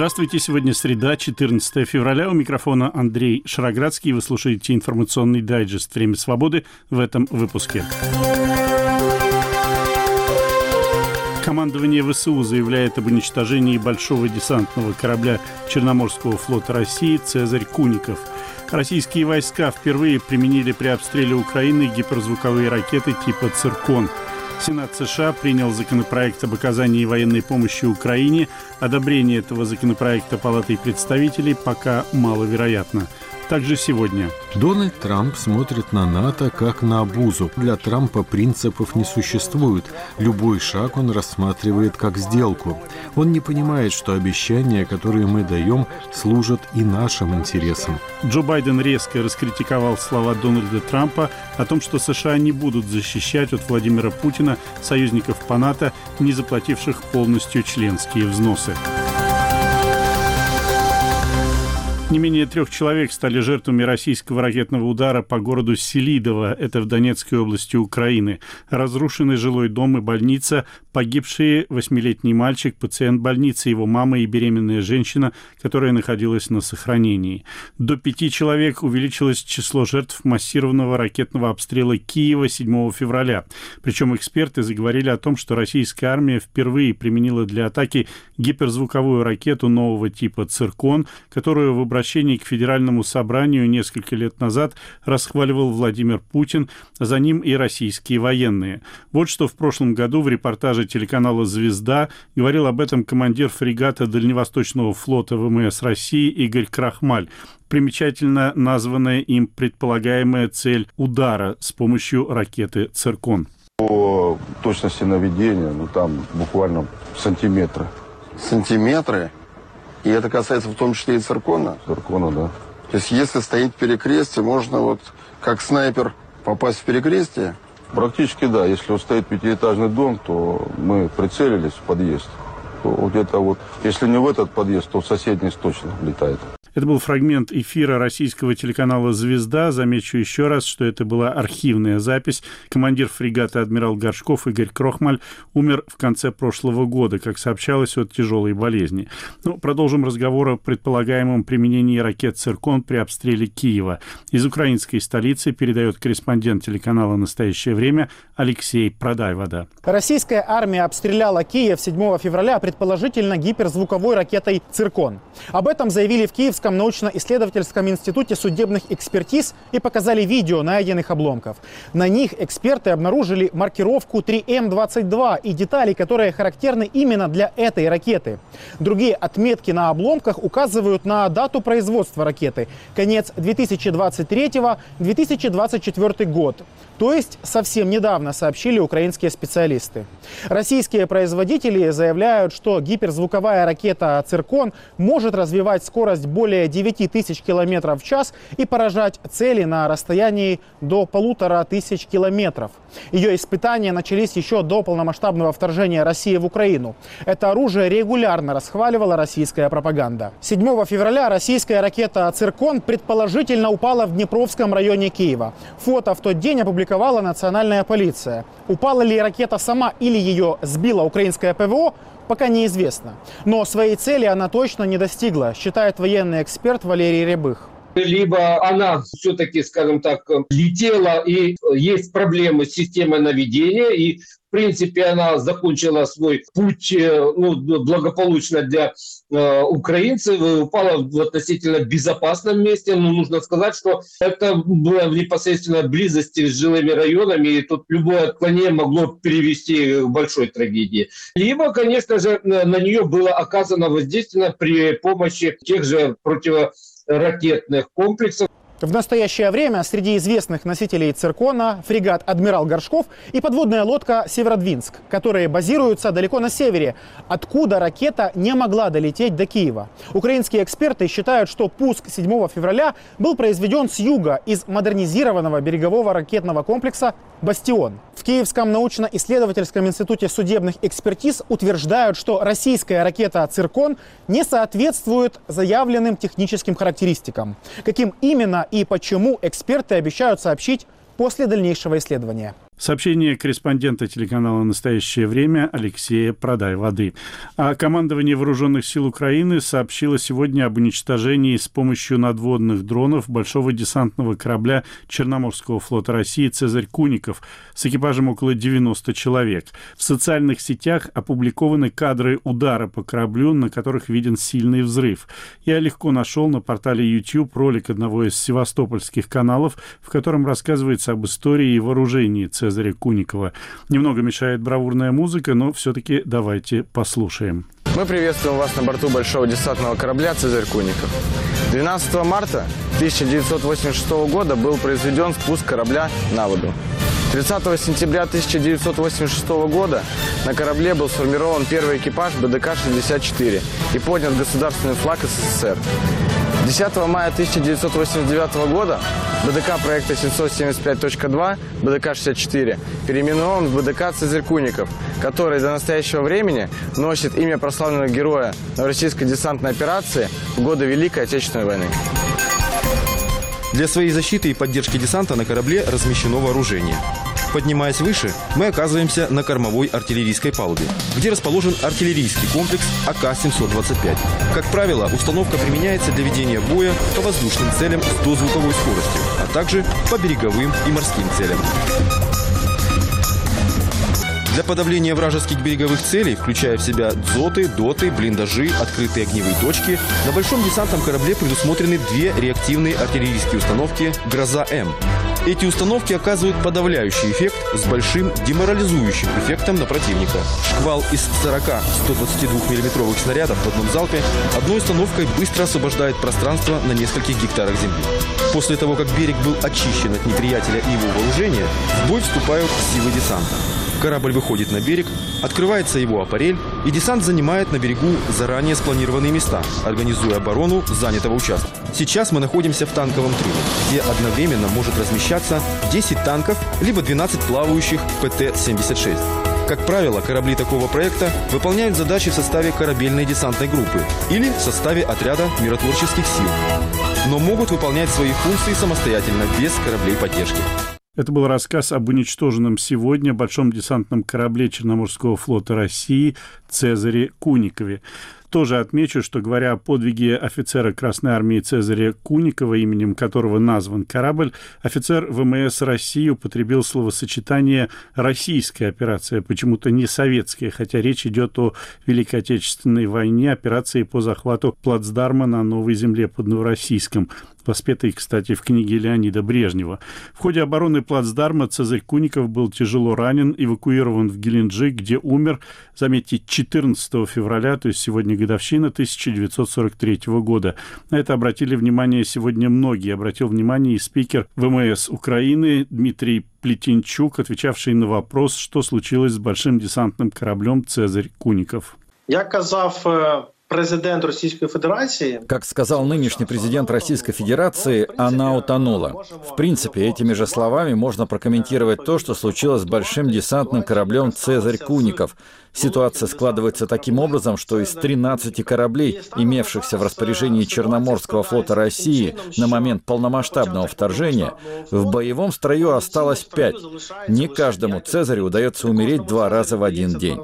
Здравствуйте, сегодня среда, 14 февраля. У микрофона Андрей Шароградский. Вы слушаете информационный дайджест «Время свободы» в этом выпуске. Командование ВСУ заявляет об уничтожении большого десантного корабля Черноморского флота России «Цезарь Куников». Российские войска впервые применили при обстреле Украины гиперзвуковые ракеты типа «Циркон». Сенат США принял законопроект об оказании военной помощи Украине. Одобрение этого законопроекта Палатой представителей пока маловероятно также сегодня. Дональд Трамп смотрит на НАТО как на обузу. Для Трампа принципов не существует. Любой шаг он рассматривает как сделку. Он не понимает, что обещания, которые мы даем, служат и нашим интересам. Джо Байден резко раскритиковал слова Дональда Трампа о том, что США не будут защищать от Владимира Путина союзников по НАТО, не заплативших полностью членские взносы. Не менее трех человек стали жертвами российского ракетного удара по городу Селидово, это в Донецкой области Украины. Разрушены жилой дом и больница, погибшие восьмилетний мальчик, пациент больницы, его мама и беременная женщина, которая находилась на сохранении. До пяти человек увеличилось число жертв массированного ракетного обстрела Киева 7 февраля. Причем эксперты заговорили о том, что российская армия впервые применила для атаки гиперзвуковую ракету нового типа «Циркон», которую в обращении к Федеральному собранию несколько лет назад расхваливал Владимир Путин, за ним и российские военные. Вот что в прошлом году в репортаже телеканала «Звезда» говорил об этом командир фрегата Дальневосточного флота ВМС России Игорь Крахмаль примечательно названная им предполагаемая цель удара с помощью ракеты «Циркон». По точности наведения, ну там буквально сантиметры. Сантиметры? И это касается в том числе и циркона? Циркона, да. То есть если стоит перекрестие, можно вот как снайпер попасть в перекрестие? Практически да. Если вот стоит пятиэтажный дом, то мы прицелились в подъезд. То где-то вот, если не в этот подъезд, то в соседний точно летает. Это был фрагмент эфира российского телеканала «Звезда». Замечу еще раз, что это была архивная запись. Командир фрегата адмирал Горшков Игорь Крохмаль умер в конце прошлого года, как сообщалось, от тяжелой болезни. Ну, продолжим разговор о предполагаемом применении ракет «Циркон» при обстреле Киева. Из украинской столицы передает корреспондент телеканала «Настоящее время» Алексей Продайвода. Российская армия обстреляла Киев 7 февраля предположительно гиперзвуковой ракетой «Циркон». Об этом заявили в Киевском научно-исследовательском институте судебных экспертиз и показали видео найденных обломков. На них эксперты обнаружили маркировку 3М22 и детали, которые характерны именно для этой ракеты. Другие отметки на обломках указывают на дату производства ракеты – конец 2023-2024 год. То есть совсем недавно сообщили украинские специалисты. Российские производители заявляют, что гиперзвуковая ракета «Циркон» может развивать скорость более 9 тысяч километров в час и поражать цели на расстоянии до полутора тысяч километров. Ее испытания начались еще до полномасштабного вторжения России в Украину. Это оружие регулярно расхваливала российская пропаганда. 7 февраля российская ракета «Циркон» предположительно упала в Днепровском районе Киева. Фото в тот день опубликовала национальная полиция. Упала ли ракета сама или ее сбила украинское ПВО, пока неизвестно. Но своей цели она точно не достигла, считает военный эксперт Валерий Рябых либо она все-таки, скажем так, летела и есть проблемы с системой наведения, и в принципе, она закончила свой путь э, ну, благополучно для украинцев и упала в относительно безопасном месте. Но нужно сказать, что это было в непосредственной близости с жилыми районами, и тут любое отклонение могло перевести к большой трагедии. Либо, конечно же, на нее было оказано воздействие при помощи тех же противоракетных комплексов. В настоящее время среди известных носителей циркона фрегат «Адмирал Горшков» и подводная лодка «Северодвинск», которые базируются далеко на севере, откуда ракета не могла долететь до Киева. Украинские эксперты считают, что пуск 7 февраля был произведен с юга из модернизированного берегового ракетного комплекса «Бастион». В Киевском научно-исследовательском институте судебных экспертиз утверждают, что российская ракета «Циркон» не соответствует заявленным техническим характеристикам. Каким именно и почему эксперты обещают сообщить после дальнейшего исследования. Сообщение корреспондента телеканала «Настоящее время» Алексея «Продай воды». А командование Вооруженных сил Украины сообщило сегодня об уничтожении с помощью надводных дронов большого десантного корабля Черноморского флота России «Цезарь Куников» с экипажем около 90 человек. В социальных сетях опубликованы кадры удара по кораблю, на которых виден сильный взрыв. Я легко нашел на портале YouTube ролик одного из севастопольских каналов, в котором рассказывается об истории и вооружении «Цезаря Цезаря Куникова. Немного мешает бравурная музыка, но все-таки давайте послушаем. Мы приветствуем вас на борту большого десантного корабля «Цезарь Куников». 12 марта 1986 года был произведен спуск корабля на воду. 30 сентября 1986 года на корабле был сформирован первый экипаж БДК-64 и поднят государственный флаг СССР. 10 мая 1989 года БДК проекта 775.2 БДК-64 переименован в БДК «Цезарь Куников», который до настоящего времени носит имя прославленного героя Новороссийской десантной операции в годы Великой Отечественной войны. Для своей защиты и поддержки десанта на корабле размещено вооружение. Поднимаясь выше, мы оказываемся на кормовой артиллерийской палубе, где расположен артиллерийский комплекс АК-725. Как правило, установка применяется для ведения боя по воздушным целям с дозвуковой скоростью, а также по береговым и морским целям. Для подавления вражеских береговых целей, включая в себя дзоты, доты, блиндажи, открытые огневые точки, на большом десантном корабле предусмотрены две реактивные артиллерийские установки «Гроза-М», эти установки оказывают подавляющий эффект с большим деморализующим эффектом на противника. Шквал из 40-122 миллиметровых снарядов в одном залпе одной установкой быстро освобождает пространство на нескольких гектарах земли. После того, как берег был очищен от неприятеля и его вооружения, в бой вступают силы десанта. Корабль выходит на берег, открывается его аппарель, и десант занимает на берегу заранее спланированные места, организуя оборону занятого участка. Сейчас мы находимся в танковом трюме, где одновременно может размещаться 10 танков, либо 12 плавающих ПТ-76. Как правило, корабли такого проекта выполняют задачи в составе корабельной десантной группы или в составе отряда миротворческих сил, но могут выполнять свои функции самостоятельно, без кораблей поддержки. Это был рассказ об уничтоженном сегодня большом десантном корабле Черноморского флота России Цезаре Куникове. Тоже отмечу, что говоря о подвиге офицера Красной Армии Цезаря Куникова, именем которого назван корабль, офицер ВМС России употребил словосочетание «российская операция», почему-то не советская, хотя речь идет о Великой Отечественной войне, операции по захвату плацдарма на Новой Земле под Новороссийском воспетый, кстати, в книге Леонида Брежнева. В ходе обороны плацдарма Цезарь Куников был тяжело ранен, эвакуирован в Геленджик, где умер, заметьте, 14 февраля, то есть сегодня годовщина 1943 года. На это обратили внимание сегодня многие. Обратил внимание и спикер ВМС Украины Дмитрий Плетенчук, отвечавший на вопрос, что случилось с большим десантным кораблем «Цезарь Куников». Я казав президент Российской Федерации... Как сказал нынешний президент Российской Федерации, она утонула. В принципе, этими же словами можно прокомментировать то, что случилось с большим десантным кораблем «Цезарь Куников», Ситуация складывается таким образом, что из 13 кораблей, имевшихся в распоряжении Черноморского флота России на момент полномасштабного вторжения, в боевом строю осталось 5. Не каждому Цезарю удается умереть два раза в один день.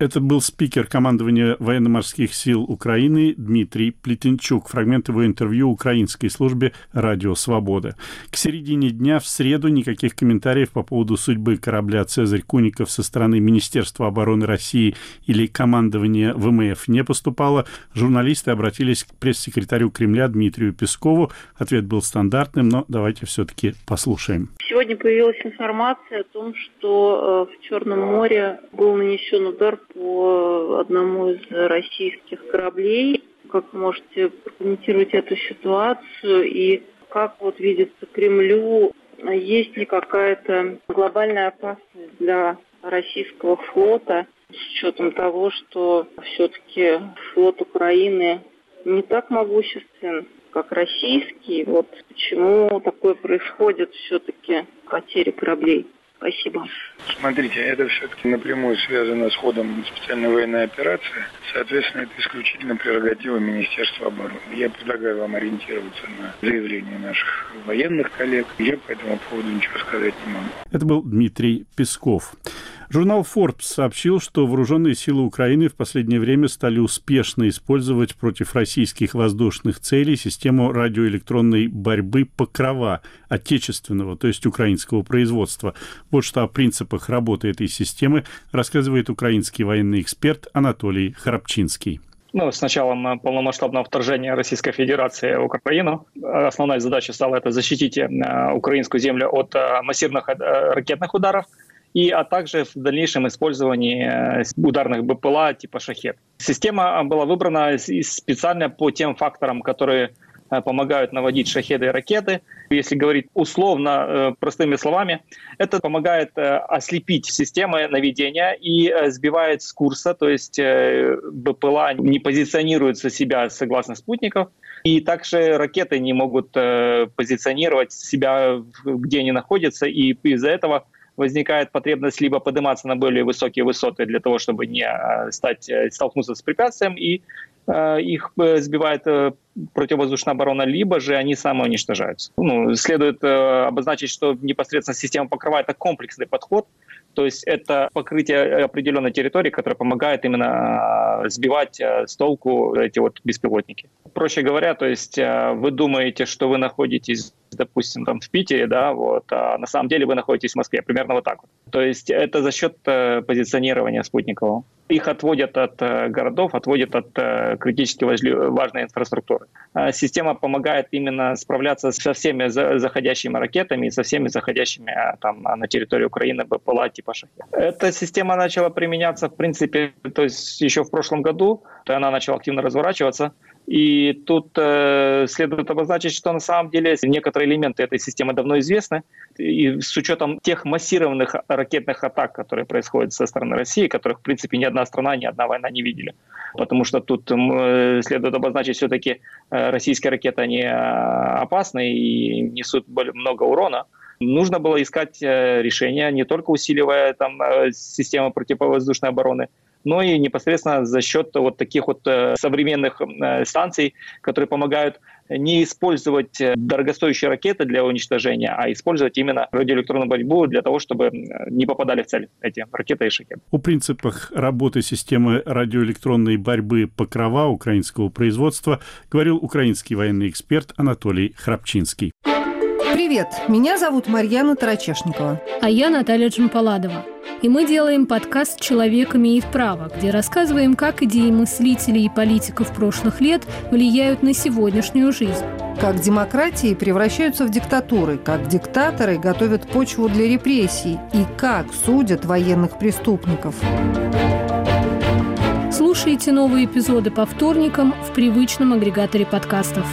Это был спикер командования военно-морских сил Украины Дмитрий Плетенчук. Фрагмент его интервью украинской службе «Радио Свобода». К середине дня в среду никаких комментариев по поводу судьбы корабля «Цезарь Куников» со стороны Министерства обороны России или командования ВМФ не поступало, журналисты обратились к пресс-секретарю Кремля Дмитрию Пескову. Ответ был стандартным, но давайте все-таки послушаем. Сегодня появилась информация о том, что э, в Черном море был нанесен удар по одному из российских кораблей. Как можете прокомментировать эту ситуацию и как вот видится Кремлю, есть ли какая-то глобальная опасность для российского флота с учетом того, что все-таки флот Украины не так могуществен, как российский. Вот почему такое происходит все-таки потери кораблей? Спасибо. Смотрите, это все-таки напрямую связано с ходом специальной военной операции. Соответственно, это исключительно прерогатива Министерства обороны. Я предлагаю вам ориентироваться на заявления наших военных коллег. Я по этому поводу ничего сказать не могу. Это был Дмитрий Песков. Журнал Forbes сообщил, что вооруженные силы Украины в последнее время стали успешно использовать против российских воздушных целей систему радиоэлектронной борьбы «Покрова» отечественного, то есть украинского производства. Вот что о принципах работы этой системы рассказывает украинский военный эксперт Анатолий Храпчинский. Ну, с началом полномасштабного вторжения Российской Федерации в Украину основная задача стала это защитить э, украинскую землю от э, массивных э, ракетных ударов – и, а также в дальнейшем использовании э, ударных БПЛА типа «Шахет». Система была выбрана специально по тем факторам, которые э, помогают наводить шахеды и ракеты. Если говорить условно, э, простыми словами, это помогает ослепить системы наведения и сбивает с курса, то есть БПЛА не позиционируется себя согласно спутников, и также ракеты не могут позиционировать себя, где они находятся, и из-за этого возникает потребность либо подниматься на более высокие высоты для того, чтобы не э, стать, э, столкнуться с препятствием, и э, их сбивает противовоздушная оборона, либо же они самоуничтожаются. Ну, следует обозначить, что непосредственно система покрывает это комплексный подход, то есть это покрытие определенной территории, которое помогает именно сбивать с толку эти вот беспилотники. Проще говоря, то есть вы думаете, что вы находитесь допустим, там в Питере, да, вот, а на самом деле вы находитесь в Москве, примерно вот так вот. То есть это за счет э, позиционирования спутникового. Их отводят от э, городов, отводят от э, критически важной инфраструктуры. А система помогает именно справляться со всеми заходящими ракетами и со всеми заходящими там на территорию Украины БПЛА типа «Шахет». Эта система начала применяться, в принципе, то есть еще в прошлом году, то она начала активно разворачиваться. И тут э, следует обозначить, что на самом деле некоторые элементы этой системы давно известны. И с учетом тех массированных ракетных атак, которые происходят со стороны России, которых, в принципе, ни одна страна, ни одна война не видели. Потому что тут э, следует обозначить, все-таки э, российские ракеты, они э, опасны и несут много урона нужно было искать э, решения, не только усиливая там э, систему противовоздушной обороны, но и непосредственно за счет вот таких вот э, современных э, станций, которые помогают не использовать э, дорогостоящие ракеты для уничтожения, а использовать именно радиоэлектронную борьбу для того, чтобы не попадали в цель эти ракеты и шахеды. О принципах работы системы радиоэлектронной борьбы «Покрова» украинского производства говорил украинский военный эксперт Анатолий Храпчинский. Привет, меня зовут Марьяна Тарачешникова. А я Наталья Джампаладова. И мы делаем подкаст «Человек имеет право», где рассказываем, как идеи мыслителей и политиков прошлых лет влияют на сегодняшнюю жизнь. Как демократии превращаются в диктатуры, как диктаторы готовят почву для репрессий и как судят военных преступников. Слушайте новые эпизоды по вторникам в привычном агрегаторе подкастов.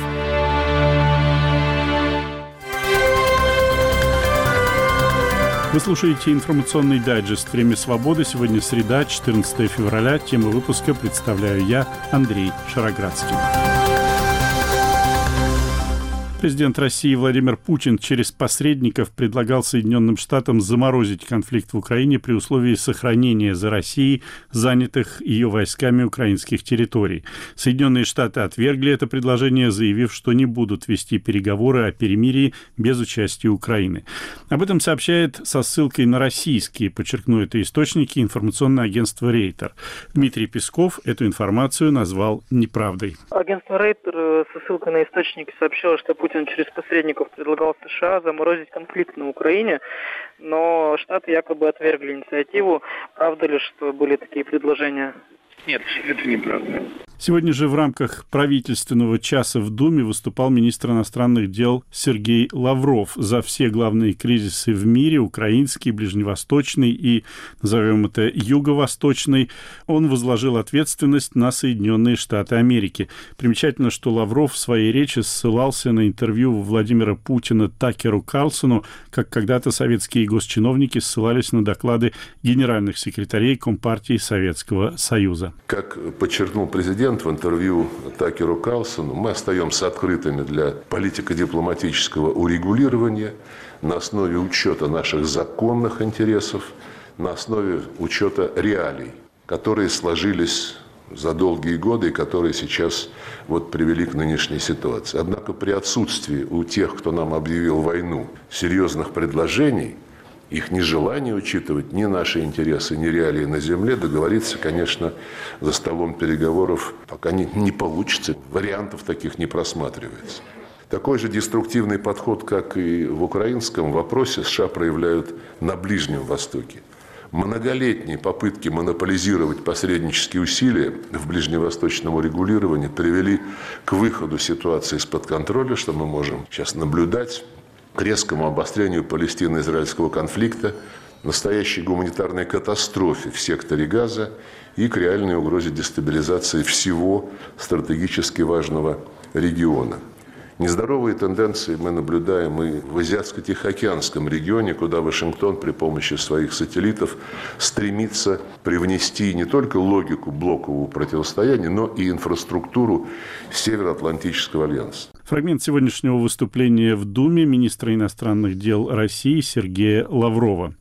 Вы слушаете информационный дайджест «Время свободы». Сегодня среда, 14 февраля. Тему выпуска представляю я, Андрей Шароградский. Президент России Владимир Путин через посредников предлагал Соединенным Штатам заморозить конфликт в Украине при условии сохранения за Россией занятых ее войсками украинских территорий. Соединенные Штаты отвергли это предложение, заявив, что не будут вести переговоры о перемирии без участия Украины. Об этом сообщает со ссылкой на российские, подчеркну это источники, информационное агентство «Рейтер». Дмитрий Песков эту информацию назвал неправдой. Агентство «Рейтер» э, со ссылкой на источники сообщило, что Путин через посредников предлагал США заморозить конфликт на Украине, но Штаты якобы отвергли инициативу. Правда ли, что были такие предложения? Нет, это неправда. Сегодня же в рамках правительственного часа в Думе выступал министр иностранных дел Сергей Лавров за все главные кризисы в мире, украинский, ближневосточный и, назовем это, юго-восточный. Он возложил ответственность на Соединенные Штаты Америки. Примечательно, что Лавров в своей речи ссылался на интервью Владимира Путина Такеру Карлсону, как когда-то советские госчиновники ссылались на доклады генеральных секретарей Компартии Советского Союза. Как подчеркнул президент, в интервью Такеру Калсону, мы остаемся открытыми для политико-дипломатического урегулирования на основе учета наших законных интересов, на основе учета реалий, которые сложились за долгие годы и которые сейчас вот привели к нынешней ситуации. Однако при отсутствии у тех, кто нам объявил войну, серьезных предложений, их нежелание учитывать ни наши интересы, ни реалии на земле, договориться, конечно, за столом переговоров пока не, не получится. Вариантов таких не просматривается. Такой же деструктивный подход, как и в украинском вопросе, США проявляют на Ближнем Востоке – Многолетние попытки монополизировать посреднические усилия в ближневосточном урегулировании привели к выходу ситуации из-под контроля, что мы можем сейчас наблюдать, к резкому обострению палестино-израильского конфликта, настоящей гуманитарной катастрофе в секторе Газа и к реальной угрозе дестабилизации всего стратегически важного региона. Нездоровые тенденции мы наблюдаем и в Азиатско-Тихоокеанском регионе, куда Вашингтон при помощи своих сателлитов стремится привнести не только логику блокового противостояния, но и инфраструктуру Североатлантического альянса. Фрагмент сегодняшнего выступления в Думе министра иностранных дел России Сергея Лаврова.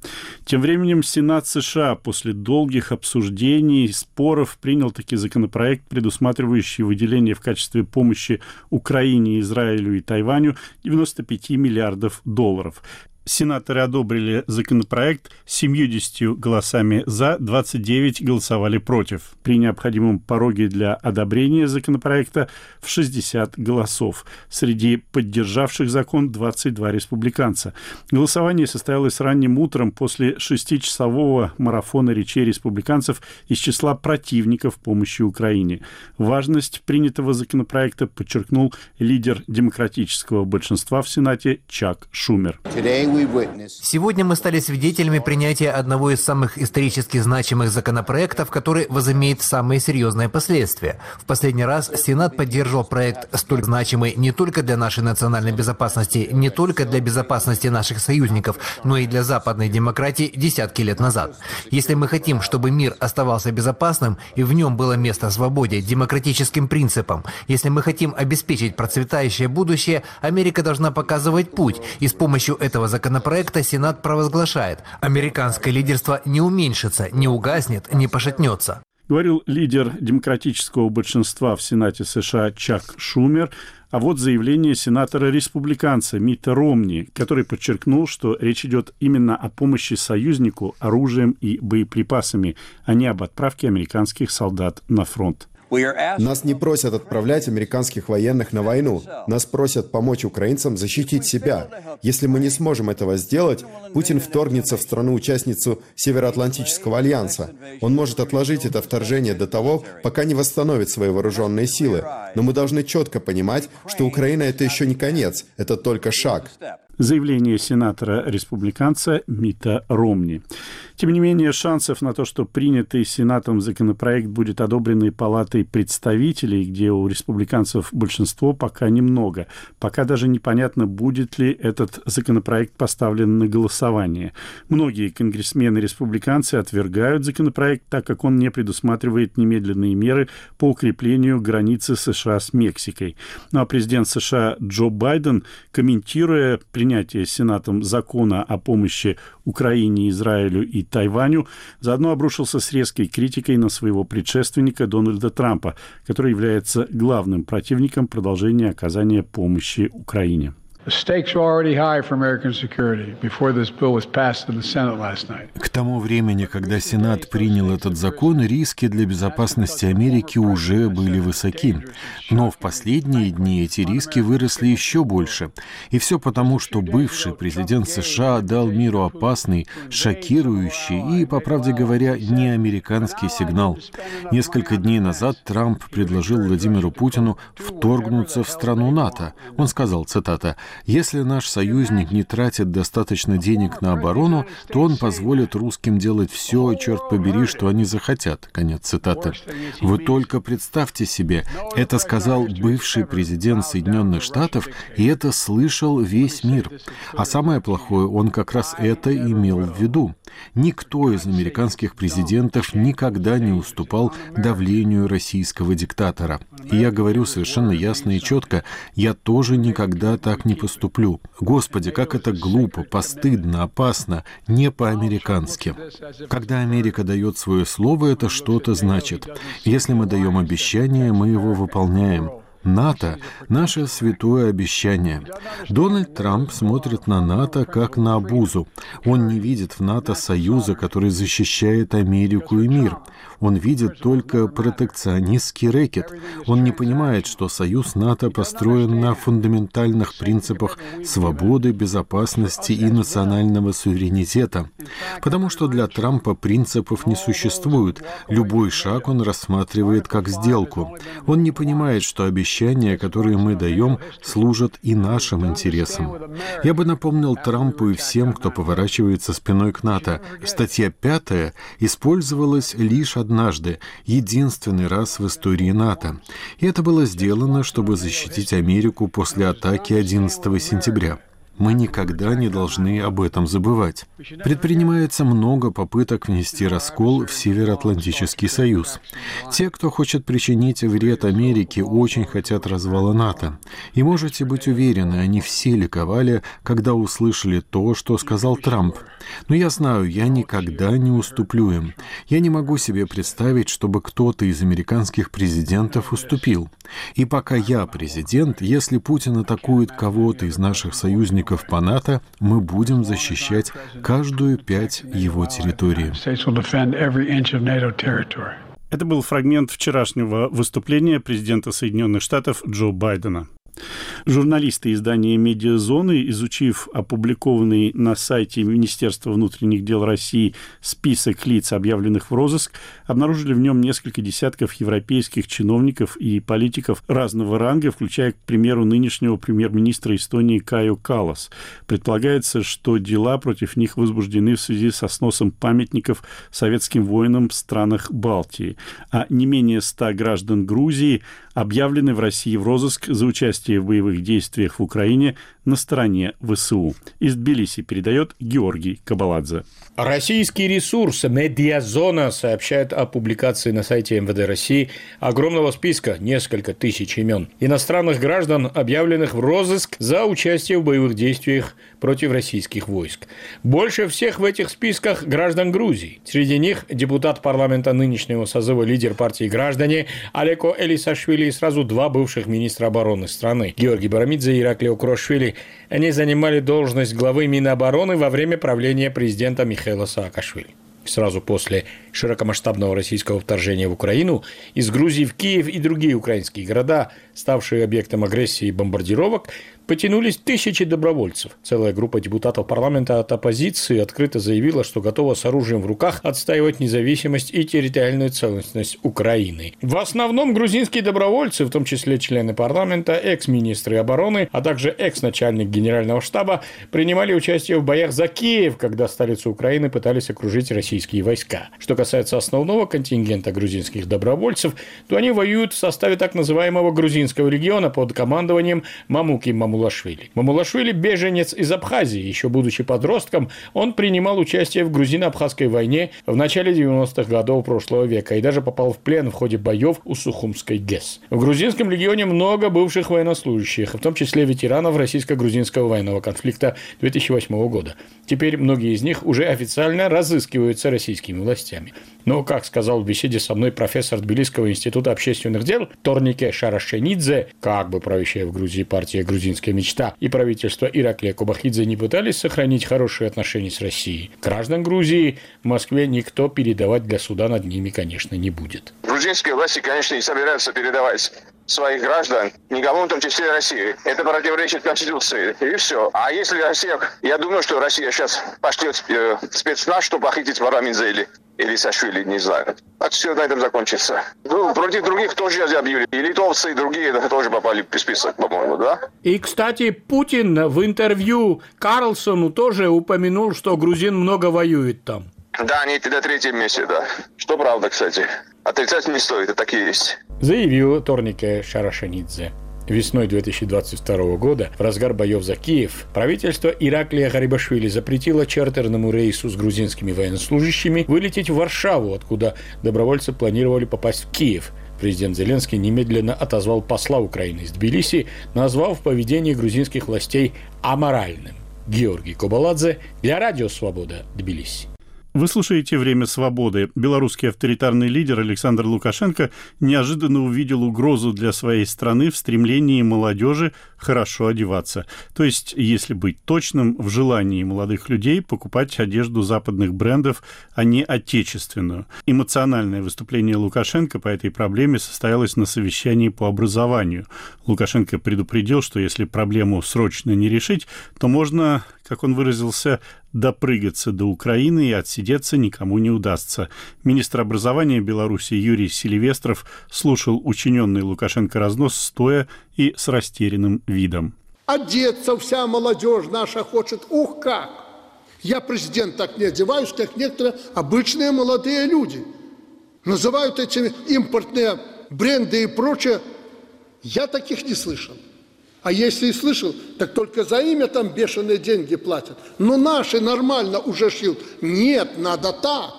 Тем временем Сенат США после долгих обсуждений и споров принял таки законопроект, предусматривающий выделение в качестве помощи Украине, Израилю и Тайваню 95 миллиардов долларов. Сенаторы одобрили законопроект 70 голосами за, 29 голосовали против. При необходимом пороге для одобрения законопроекта в 60 голосов. Среди поддержавших закон 22 республиканца. Голосование состоялось ранним утром после шестичасового марафона речей республиканцев из числа противников помощи Украине. Важность принятого законопроекта подчеркнул лидер демократического большинства в Сенате Чак Шумер. Сегодня мы стали свидетелями принятия одного из самых исторически значимых законопроектов, который возымеет самые серьезные последствия. В последний раз Сенат поддерживал проект столь значимый не только для нашей национальной безопасности, не только для безопасности наших союзников, но и для западной демократии десятки лет назад. Если мы хотим, чтобы мир оставался безопасным и в нем было место свободе, демократическим принципам, если мы хотим обеспечить процветающее будущее, Америка должна показывать путь, и с помощью этого законопроекта законопроекта Сенат провозглашает, американское лидерство не уменьшится, не угаснет, не пошатнется. Говорил лидер демократического большинства в Сенате США Чак Шумер, а вот заявление сенатора-республиканца Мита Ромни, который подчеркнул, что речь идет именно о помощи союзнику оружием и боеприпасами, а не об отправке американских солдат на фронт. Нас не просят отправлять американских военных на войну. Нас просят помочь украинцам защитить себя. Если мы не сможем этого сделать, Путин вторгнется в страну-участницу Североатлантического альянса. Он может отложить это вторжение до того, пока не восстановит свои вооруженные силы. Но мы должны четко понимать, что Украина это еще не конец, это только шаг заявление сенатора-республиканца Мита Ромни. Тем не менее, шансов на то, что принятый Сенатом законопроект будет одобренный Палатой представителей, где у республиканцев большинство, пока немного. Пока даже непонятно, будет ли этот законопроект поставлен на голосование. Многие конгрессмены-республиканцы отвергают законопроект, так как он не предусматривает немедленные меры по укреплению границы США с Мексикой. Ну а президент США Джо Байден, комментируя принятие Сенатом закона о помощи Украине, Израилю и Тайваню, заодно обрушился с резкой критикой на своего предшественника Дональда Трампа, который является главным противником продолжения оказания помощи Украине. К тому времени, когда Сенат принял этот закон, риски для безопасности Америки уже были высоки. Но в последние дни эти риски выросли еще больше. И все потому, что бывший президент США дал миру опасный, шокирующий и, по правде говоря, не американский сигнал. Несколько дней назад Трамп предложил Владимиру Путину вторгнуться в страну НАТО. Он сказал, цитата, Если наш союзник не тратит достаточно денег на оборону, то он позволит русским делать все, черт побери, что они захотят. Конец цитаты. Вы только представьте себе, это сказал бывший президент Соединенных Штатов, и это слышал весь мир. А самое плохое, он как раз это имел в виду. Никто из американских президентов никогда не уступал давлению российского диктатора. И я говорю совершенно ясно и четко, я тоже никогда так не поступлю. Господи, как это глупо, постыдно, опасно, не по-американски. Когда Америка дает свое слово, это что-то значит. Если мы даем обещание, мы его выполняем. НАТО – наше святое обещание. Дональд Трамп смотрит на НАТО как на обузу. Он не видит в НАТО союза, который защищает Америку и мир. Он видит только протекционистский рэкет. Он не понимает, что союз НАТО построен на фундаментальных принципах свободы, безопасности и национального суверенитета. Потому что для Трампа принципов не существует. Любой шаг он рассматривает как сделку. Он не понимает, что обещание обещания, которые мы даем, служат и нашим интересам. Я бы напомнил Трампу и всем, кто поворачивается спиной к НАТО. Статья пятая использовалась лишь однажды, единственный раз в истории НАТО. И это было сделано, чтобы защитить Америку после атаки 11 сентября. Мы никогда не должны об этом забывать. Предпринимается много попыток внести раскол в Североатлантический союз. Те, кто хочет причинить вред Америке, очень хотят развала НАТО. И можете быть уверены, они все ликовали, когда услышали то, что сказал Трамп. Но я знаю, я никогда не уступлю им. Я не могу себе представить, чтобы кто-то из американских президентов уступил. И пока я президент, если Путин атакует кого-то из наших союзников по НАТО, мы будем защищать каждую пять его территории. Это был фрагмент вчерашнего выступления президента Соединенных Штатов Джо Байдена. Журналисты издания «Медиазоны», изучив опубликованный на сайте Министерства внутренних дел России список лиц, объявленных в розыск, обнаружили в нем несколько десятков европейских чиновников и политиков разного ранга, включая, к примеру, нынешнего премьер-министра Эстонии Каю Калас. Предполагается, что дела против них возбуждены в связи со сносом памятников советским воинам в странах Балтии. А не менее ста граждан Грузии объявлены в России в розыск за участие в боевых действиях в Украине на стороне ВСУ. Из Тбилиси передает Георгий Кабаладзе. Российский ресурс «Медиазона» сообщает о публикации на сайте МВД России огромного списка, несколько тысяч имен, иностранных граждан, объявленных в розыск за участие в боевых действиях против российских войск. Больше всех в этих списках граждан Грузии. Среди них депутат парламента нынешнего созыва лидер партии «Граждане» Алеко Элисашвили и сразу два бывших министра обороны страны – Георгий Барамидзе и Ираклио Крошвили. Они занимали должность главы Минобороны во время правления президента Михаила Саакашвили. Сразу после широкомасштабного российского вторжения в Украину, из Грузии в Киев и другие украинские города, ставшие объектом агрессии и бомбардировок, потянулись тысячи добровольцев. Целая группа депутатов парламента от оппозиции открыто заявила, что готова с оружием в руках отстаивать независимость и территориальную целостность Украины. В основном грузинские добровольцы, в том числе члены парламента, экс-министры обороны, а также экс-начальник генерального штаба, принимали участие в боях за Киев, когда столицу Украины пытались окружить российские войска. Что касается основного контингента грузинских добровольцев, то они воюют в составе так называемого грузинского региона под командованием Мамуки Мамулашвили. Мамулашвили – беженец из Абхазии. Еще будучи подростком, он принимал участие в грузино-абхазской войне в начале 90-х годов прошлого века и даже попал в плен в ходе боев у Сухумской ГЭС. В грузинском легионе много бывших военнослужащих, в том числе ветеранов российско-грузинского военного конфликта 2008 года. Теперь многие из них уже официально разыскиваются российскими властями. Но, как сказал в беседе со мной профессор Тбилисского института общественных дел Торнике Шарашенидзе, как бы правящая в Грузии партия «Грузинская мечта» и правительство Ираклия Кубахидзе не пытались сохранить хорошие отношения с Россией. Граждан Грузии в Москве никто передавать для суда над ними, конечно, не будет. Грузинские власти, конечно, не собираются передавать своих граждан, никому, в том числе России. Это противоречит Конституции. И все. А если Россия... Я думаю, что Россия сейчас пошлет э, спецназ, чтобы похитить Варамидзе или или Сашвили, не знаю. Так все на этом закончится. Ну, против других тоже объявили. И литовцы, и другие тоже попали в список, по-моему, да? И, кстати, Путин в интервью Карлсону тоже упомянул, что грузин много воюет там. Да, они на третьем месте, да. Что правда, кстати. Отрицать не стоит, это так и есть. Заявил Торнике Шарашанидзе. Весной 2022 года, в разгар боев за Киев, правительство Ираклия Гарибашвили запретило чартерному рейсу с грузинскими военнослужащими вылететь в Варшаву, откуда добровольцы планировали попасть в Киев. Президент Зеленский немедленно отозвал посла Украины из Тбилиси, назвав поведение грузинских властей аморальным. Георгий Кобаладзе для Радио Свобода, Тбилиси. Вы слушаете «Время свободы». Белорусский авторитарный лидер Александр Лукашенко неожиданно увидел угрозу для своей страны в стремлении молодежи хорошо одеваться. То есть, если быть точным, в желании молодых людей покупать одежду западных брендов, а не отечественную. Эмоциональное выступление Лукашенко по этой проблеме состоялось на совещании по образованию. Лукашенко предупредил, что если проблему срочно не решить, то можно как он выразился, допрыгаться до Украины и отсидеться никому не удастся. Министр образования Беларуси Юрий Селивестров слушал учиненный Лукашенко разнос стоя и с растерянным видом. Одеться вся молодежь наша хочет, ух как! Я, президент, так не одеваюсь, как некоторые обычные молодые люди. Называют эти импортные бренды и прочее. Я таких не слышал. А если и слышал, так только за имя там бешеные деньги платят. Но наши нормально уже шьют. Нет, надо так.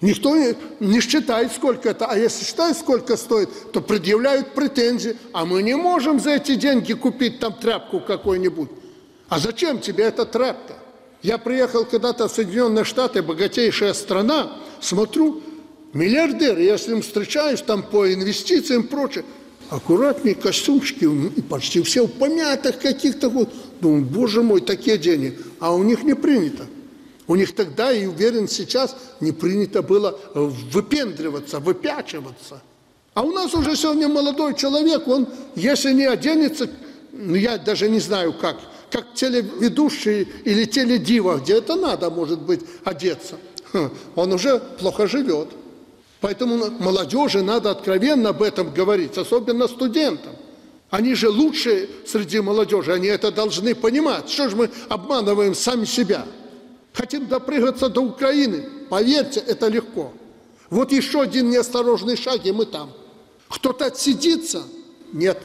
Никто не, не считает, сколько это. А если считает, сколько стоит, то предъявляют претензии. А мы не можем за эти деньги купить там тряпку какой-нибудь. А зачем тебе эта тряпка? Я приехал когда-то в Соединенные Штаты, богатейшая страна, смотрю, миллиардер, я с ним встречаюсь там по инвестициям и прочее аккуратные костюмчики, почти все в помятых каких-то вот. Думаю, боже мой, такие деньги. А у них не принято. У них тогда, и уверен, сейчас не принято было выпендриваться, выпячиваться. А у нас уже сегодня молодой человек, он, если не оденется, ну, я даже не знаю как, как телеведущий или теледива, где это надо, может быть, одеться, он уже плохо живет. Поэтому молодежи надо откровенно об этом говорить, особенно студентам. Они же лучшие среди молодежи, они это должны понимать. Что же мы обманываем сами себя? Хотим допрыгаться до Украины. Поверьте, это легко. Вот еще один неосторожный шаг, и мы там. Кто-то отсидится? Нет.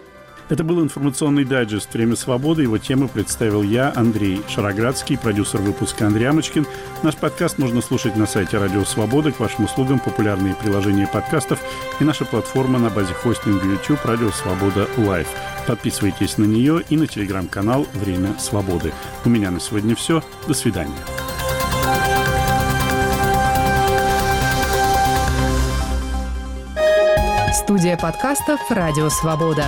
Это был информационный дайджест «Время свободы». Его тему представил я, Андрей Шароградский, продюсер выпуска Андрей Амочкин. Наш подкаст можно слушать на сайте «Радио Свобода». К вашим услугам популярные приложения подкастов и наша платформа на базе хостинга YouTube «Радио Свобода Лайв». Подписывайтесь на нее и на телеграм-канал «Время свободы». У меня на сегодня все. До свидания. Студия подкастов «Радио Свобода».